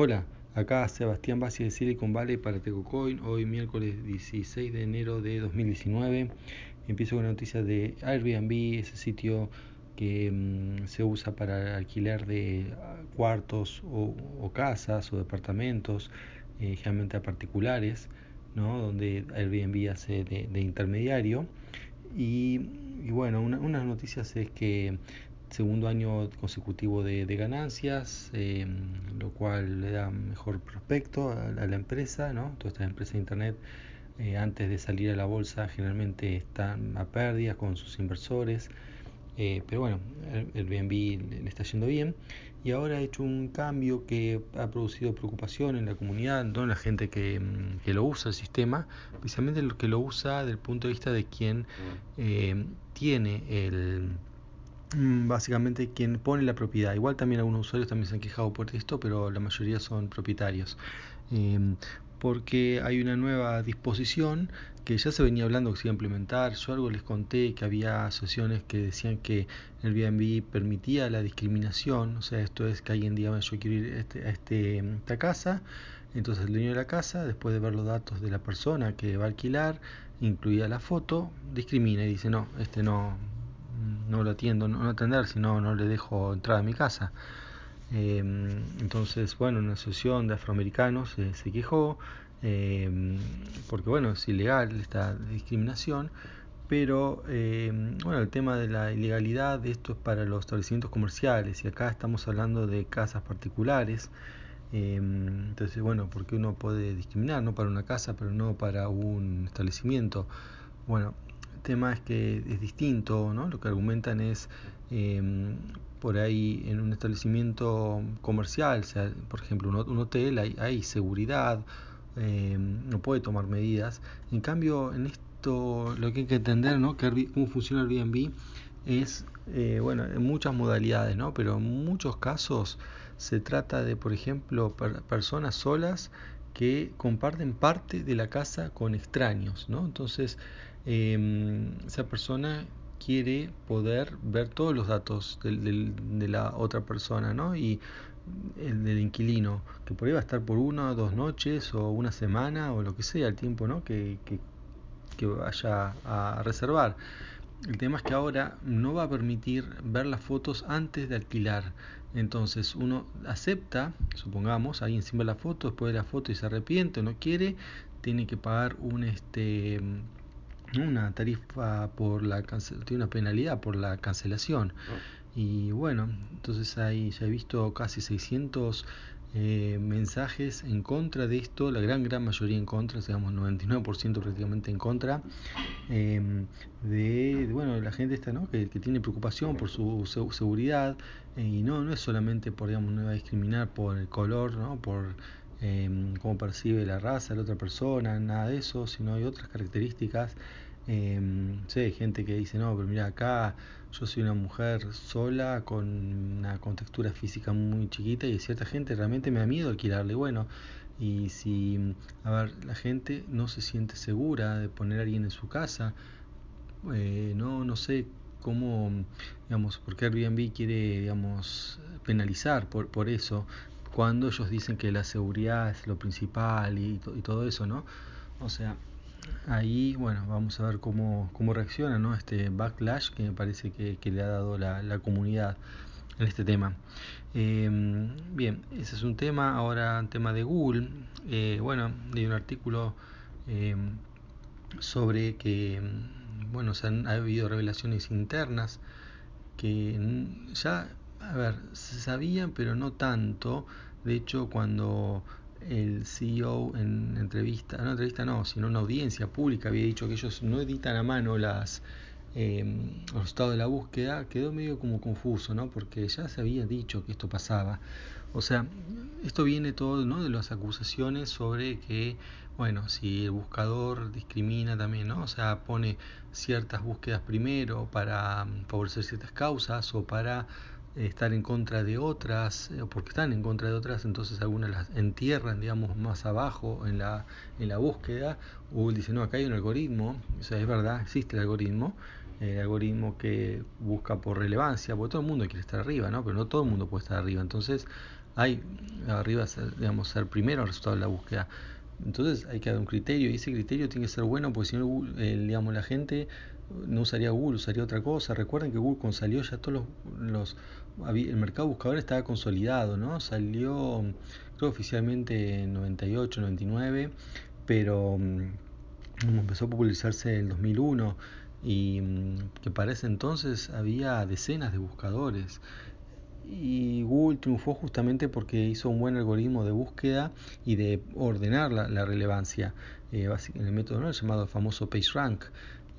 Hola, acá Sebastián Bassi de Silicon Valley para TecoCoin, hoy miércoles 16 de enero de 2019. Empiezo con noticias de Airbnb, ese sitio que mm, se usa para alquiler de ah, cuartos o, casas o departamentos, eh, generalmente a particulares, ¿no? donde Airbnb hace de, intermediario. Y, bueno, una, unas noticias es que segundo año consecutivo de, ganancias, eh, lo cual le da mejor prospecto a, la empresa, ¿no? Todas estas empresas de Internet eh, antes de salir a la bolsa generalmente están a pérdidas con sus inversores, eh, pero bueno, el, BNB le está yendo bien. Y ahora ha hecho un cambio que ha producido preocupación en la comunidad, en toda la gente que, mm, que, lo usa el sistema, especialmente el que lo usa desde el punto de vista de quien tiene el Mm, básicamente quien pone la propiedad. Igual también algunos usuarios también se han quejado por esto, pero la mayoría son propietarios. Em, porque hay una nueva disposición que ya se venía hablando que se iba a implementar. Yo algo les conté que había asociaciones que decían que el Airbnb permitía la discriminación, o sea, esto es que alguien diga yo quiero ir a, este, a este, esta casa, entonces el dueño de la casa, después de ver los datos de la persona que va a alquilar, incluida la foto, discrimina y dice no, este no, no lo atiendo, no, atender, sino no le dejo entrar a mi casa. Em, entonces, bueno, una asociación de afroamericanos eh, se quejó, em, porque bueno, es ilegal esta discriminación, pero em, bueno, el tema de la ilegalidad de esto es para los establecimientos comerciales, y acá estamos hablando de casas particulares. entonces, bueno, porque uno puede discriminar, no para una casa, pero no para un establecimiento. Bueno, tema es que es distinto, ¿no? Lo que argumentan es em, por ahí en un establecimiento comercial, sea, por ejemplo un, hotel, hay, seguridad, em, no puede tomar medidas. En cambio, en esto lo que hay que entender, ¿no? Cómo funciona Airbnb es, eh, bueno, en muchas modalidades, ¿no? Pero en muchos casos se trata de, por ejemplo, personas solas que comparten parte de la casa con extraños, ¿no? Entonces, Em, esa persona quiere poder ver todos los datos de la otra persona, ¿no? Y el del inquilino, que por ahí va a estar por una o dos noches o una semana o lo que sea, el tiempo ¿no? que, que, vaya a reservar. El tema es que ahora no va a permitir ver las fotos antes de alquilar. Entonces uno acepta, supongamos, ahí encima de la foto, después de la foto y se arrepiente o no quiere, tiene que pagar un este una tarifa por la tiene una penalidad por la cancelación. Y bueno, entonces ahí ya he visto casi 600 eh, mensajes en contra de esto, la gran gran mayoría en contra, digamos 99% prácticamente en contra, em, de, bueno, la gente está, ¿no? que, tiene preocupación por su, seguridad eh, y no, no es solamente por, digamos, no va a discriminar por el color, ¿no? por eh, cómo percibe la raza de la otra persona, nada de eso, sino hay otras características. Eh, hay gente que dice, no, pero mira, acá yo soy una mujer sola con una contextura física muy chiquita y cierta gente realmente me da miedo alquilarle. Bueno, y si, a ver, la gente no se siente segura de poner a alguien en su casa, eh, no, no sé cómo, digamos, porque Airbnb quiere, digamos, penalizar por, por eso, cuando ellos dicen que la seguridad es lo principal y, y todo eso, ¿no? O sea, ahí, bueno, vamos a ver cómo, cómo reacciona, ¿no? Este backlash que me parece que, le ha dado la, la, comunidad en este tema. Em, bien, ese es un tema. Ahora, tema de Google. Eh, bueno, hay un artículo em, sobre que, bueno, se han, ha habido revelaciones internas que ya a ver, se sabían, pero no tanto. De hecho, cuando el CEO en entrevista, no entrevista no, sino una audiencia pública había dicho que ellos no editan a mano las eh, los estados de la búsqueda, quedó medio como confuso, ¿no? Porque ya se había dicho que esto pasaba. O sea, esto viene todo ¿no? de las acusaciones sobre que, bueno, si el buscador discrimina también, ¿no? O sea, pone ciertas búsquedas primero para favorecer ciertas causas o para estar en contra de otras, o porque están en contra de otras, entonces algunas las entierran, digamos, más abajo en la, en la búsqueda. Google dice, no, acá hay un algoritmo, o sea, es verdad, existe el algoritmo, el algoritmo que busca por relevancia, porque todo el mundo quiere estar arriba, ¿no? Pero no todo el mundo puede estar arriba. Entonces hay arriba, digamos, ser primero el resultado de la búsqueda. Entonces hay que dar un criterio y ese criterio tiene que ser bueno porque si no, digamos, la gente no usaría Google, usaría otra cosa. Recuerden que Google cuando salió ya todos los, el mercado buscador estaba consolidado, ¿no? Salió creo oficialmente en 98, 99, pero mm, empezó a popularizarse en el 2001 y mm, que para ese entonces había decenas de buscadores. Y Google triunfó justamente porque hizo un buen algoritmo de búsqueda y de ordenar la, relevancia eh, en el método llamado famoso PageRank.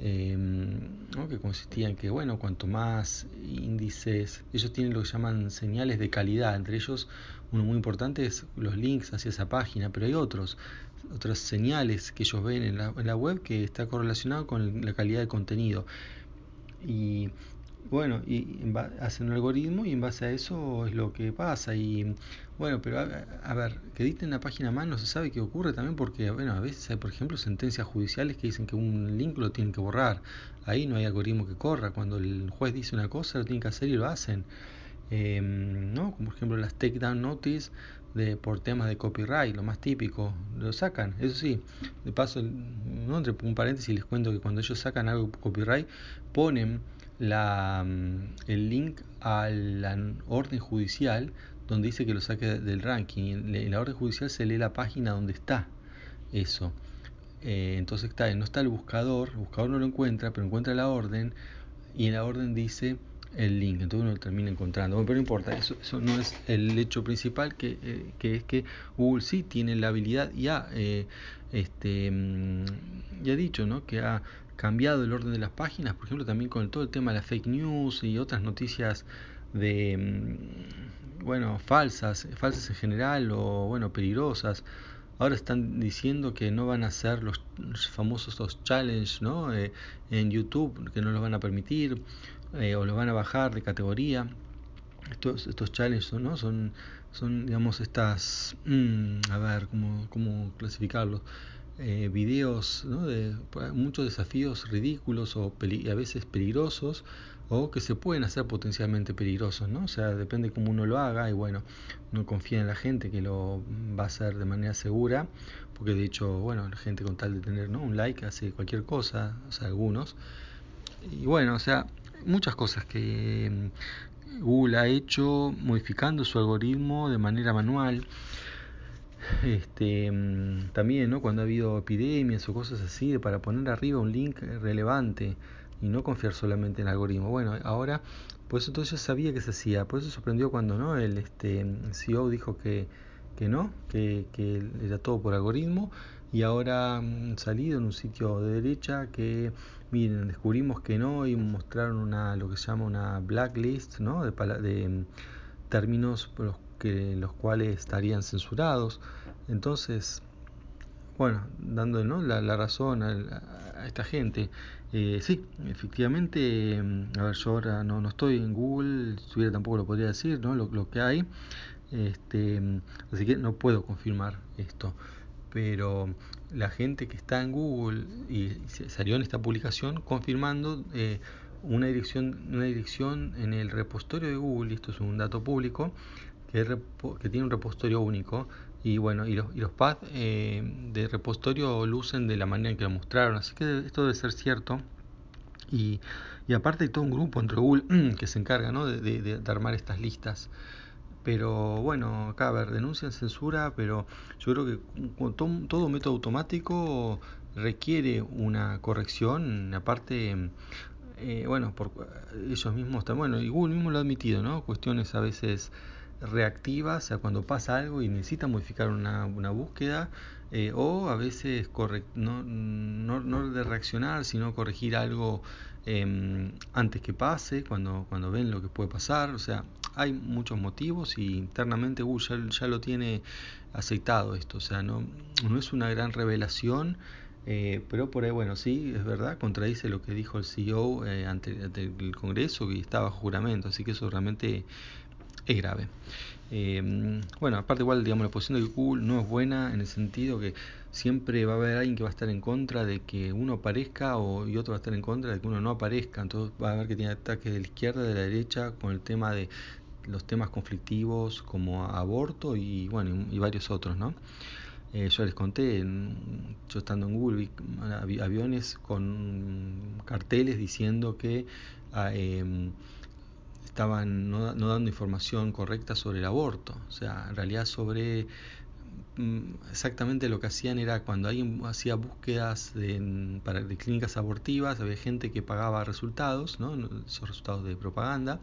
Em, que consistía en que, bueno, cuanto más índices, ellos tienen lo que llaman señales de calidad, entre ellos uno muy importante es los links hacia esa página, pero hay otros, otras señales que ellos ven en la, en la web que está correlacionado con la calidad del contenido. Y bueno, y hacen un algoritmo y en base a eso es lo que pasa. Y bueno, pero a, ver, que editen la página más no se sabe qué ocurre también porque, bueno, a veces hay, por ejemplo, sentencias judiciales que dicen que un link lo tienen que borrar. Ahí no hay algoritmo que corra. Cuando el juez dice una cosa, lo tienen que hacer y lo hacen. Em, ¿no? Como por ejemplo las takedown notice de, por temas de copyright, lo más típico, lo sacan. Eso sí, de paso, ¿no? entre un paréntesis les cuento que cuando ellos sacan algo copyright, ponen la, mm, el link a la orden judicial donde dice que lo saque del ranking. En la orden judicial se lee la página donde está eso. Eh, entonces está, no está el buscador, el buscador no lo encuentra, pero encuentra la orden y en la orden dice el link, entonces uno lo termina encontrando. pero no importa, eso, eso no es el hecho principal, que, eh, que es que Google sí tiene la habilidad, ya, eh, este, mm, ya he dicho, ¿no? que ha cambiado el orden de las páginas, por ejemplo, también con todo el tema de la fake news y otras noticias de, mm, bueno, falsas, falsas en general o, bueno, peligrosas. Ahora están diciendo que no van a hacer los famosos los challenges ¿no? Eh, en YouTube, que no los van a permitir, eh, o los van a bajar de categoría. Estos, estos challenges ¿no? son, son, digamos, estas, mm, a ver, ¿cómo, cómo clasificarlos? Eh, videos ¿no? de muchos desafíos ridículos o a veces peligrosos o que se pueden hacer potencialmente peligrosos, ¿no? O sea, depende cómo uno lo haga y bueno, no confía en la gente que lo va a hacer de manera segura, porque de hecho, bueno, la gente con tal de tener un like hace cualquier cosa, o sea, algunos. Y bueno, o sea, muchas cosas que mm, Google ha hecho modificando su algoritmo de manera manual. Este, mm, también, ¿no? Cuando ha habido epidemias o cosas así, para poner arriba un link relevante y no confiar solamente en el algoritmo. Bueno, ahora, pues entonces ya sabía que se hacía, por eso sorprendió cuando no el este, CEO dijo que, que no, que, era todo por algoritmo y ahora salido en un sitio de derecha que miren descubrimos que no y mostraron una lo que se llama una blacklist ¿no? de, de mm, términos por los que los cuales estarían censurados. Entonces bueno dando la, razón a, esta gente eh, sí efectivamente mm, a ver yo ahora no, no estoy en Google si tampoco lo podría decir ¿no? lo, que hay este, así que no puedo confirmar esto. Pero la gente que está en Google y salió en esta publicación confirmando eh, una dirección una dirección en el repositorio de Google y esto es un dato público que, que tiene un repositorio único y bueno y los, y los pads eh, de repositorio lucen de la manera en que lo mostraron así que esto debe ser cierto y, y aparte hay todo un grupo entre Google que se encarga ¿no? de, de, armar estas listas pero bueno, acá a ver, denuncian censura, pero yo creo que todo, método automático requiere una corrección, aparte, eh, bueno, por ellos mismos, bueno, y Google mismo lo ha admitido, ¿no? Cuestiones a veces reactivas, o sea, cuando pasa algo y necesita modificar una, una búsqueda, eh, o a veces no, no, no, de reaccionar, sino corregir algo eh, antes que pase, cuando, cuando ven lo que puede pasar, o sea, hay muchos motivos y internamente Google ya, lo tiene aceitado esto, o sea, no, no es una gran revelación, eh, pero por ahí, bueno, sí, es verdad, contradice lo que dijo el CEO eh, ante, el Congreso y estaba juramento, así que eso realmente es grave. Eh, bueno, aparte igual, digamos, la posición de Google no es buena en el sentido que siempre va a haber alguien que va a estar en contra de que uno aparezca o, y otro va a estar en contra de que uno no aparezca. Entonces va a haber que tiene ataques de la izquierda, de la derecha, con el tema de los temas conflictivos como aborto y bueno y, varios otros, ¿no? Eh, yo les conté, yo estando en Google, vi aviones con carteles diciendo que ah, em, estaban no, dando información correcta sobre el aborto, o sea, en realidad sobre mm, exactamente lo que hacían era cuando alguien hacía búsquedas de, para, de clínicas abortivas, había gente que pagaba resultados, ¿no? esos resultados de propaganda,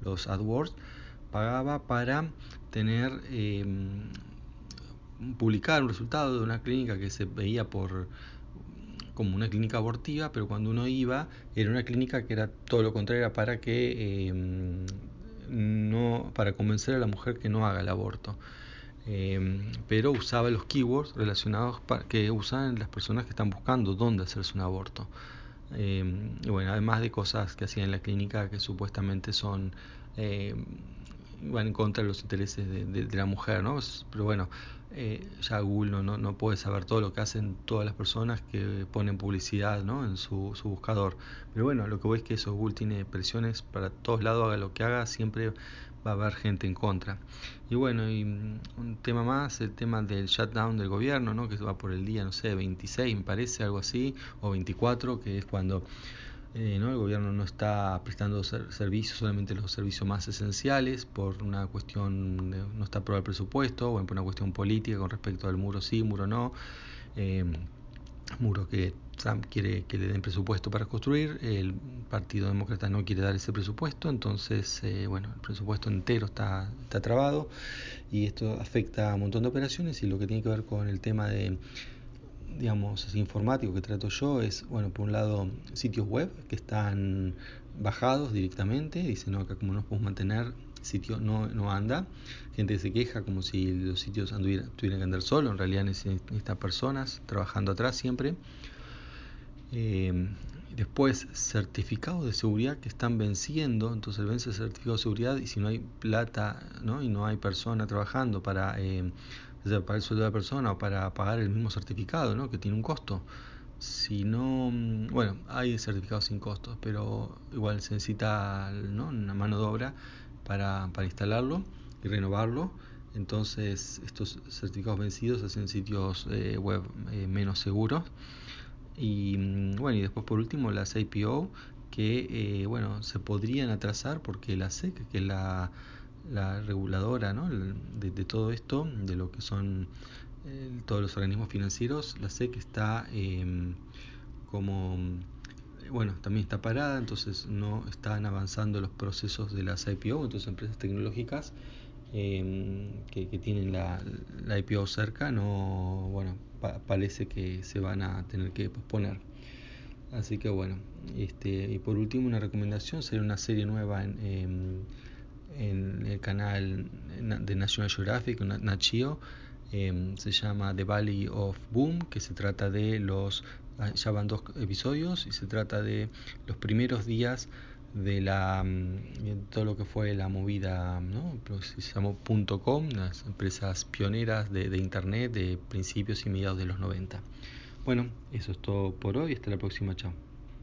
los AdWords, pagaba para tener em, publicar un resultado de una clínica que se veía por como una clínica abortiva, pero cuando uno iba era una clínica que era todo lo contrario, para que em, no para convencer a la mujer que no haga el aborto. Em, pero usaba los keywords relacionados que usan las personas que están buscando dónde hacerse un aborto. y bueno, además de cosas que hacían en la clínica que supuestamente son van en contra de los intereses de, la mujer, ¿no? Pero bueno, eh, ya Google no, no, no, puede saber todo lo que hacen todas las personas que ponen publicidad ¿no? en su, su, buscador. Pero bueno, lo que voy es que eso, Google tiene presiones para todos lados, haga lo que haga, siempre va a haber gente en contra. Y bueno, y mm, un tema más, el tema del shutdown del gobierno, ¿no? que va por el día, no sé, 26 me parece, algo así, o 24, que es cuando eh, ¿no? El gobierno no está prestando servicios, solamente los servicios más esenciales, por una cuestión, no está aprobado el presupuesto, o por una cuestión política con respecto al muro sí, muro no. Eh, muro que Trump quiere que le den presupuesto para construir, el Partido Demócrata no quiere dar ese presupuesto, entonces, eh, bueno, el presupuesto entero está, está trabado y esto afecta a un montón de operaciones y lo que tiene que ver con el tema de digamos, informático que trato yo es, bueno, por un lado, sitios web que están bajados directamente, dicen, no, acá como no podemos mantener, sitio no, no anda, gente se queja como si los sitios tuvieran que andar solo, en realidad necesitan personas trabajando atrás siempre. Eh, después, certificados de seguridad que están venciendo, entonces vence el certificado de seguridad y si no hay plata ¿no? y no hay persona trabajando para... Eh, para el sueldo de la persona o para pagar el mismo certificado, ¿no? que tiene un costo. Si no, mm, bueno, hay certificados sin costos, pero igual se necesita ¿no? una mano de obra para, para instalarlo y renovarlo. Entonces, estos certificados vencidos hacen sitios eh, web eh, menos seguros. Y mm, bueno, y después por último las APO que eh, bueno, se podrían atrasar porque la SEC, que es la la reguladora ¿no? de, todo esto, de lo que son todos los organismos financieros, la SEC está em, como, bueno, también está parada, entonces no están avanzando los procesos de las IPO, entonces empresas tecnológicas em, que, tienen la, IPO cerca, no, bueno, parece que se van a tener que posponer. Así que bueno, este, y por último una recomendación sería una serie nueva en, em, en canal de National Geographic, Nachio, em, se llama The Valley of Boom, que se trata de los, ah, ya van dos episodios, y se trata de los primeros días de la mm, todo lo que fue la movida ¿no? se llamó .com las empresas pioneras de, internet de principios y mediados de los 90 bueno eso es todo por hoy hasta la próxima chao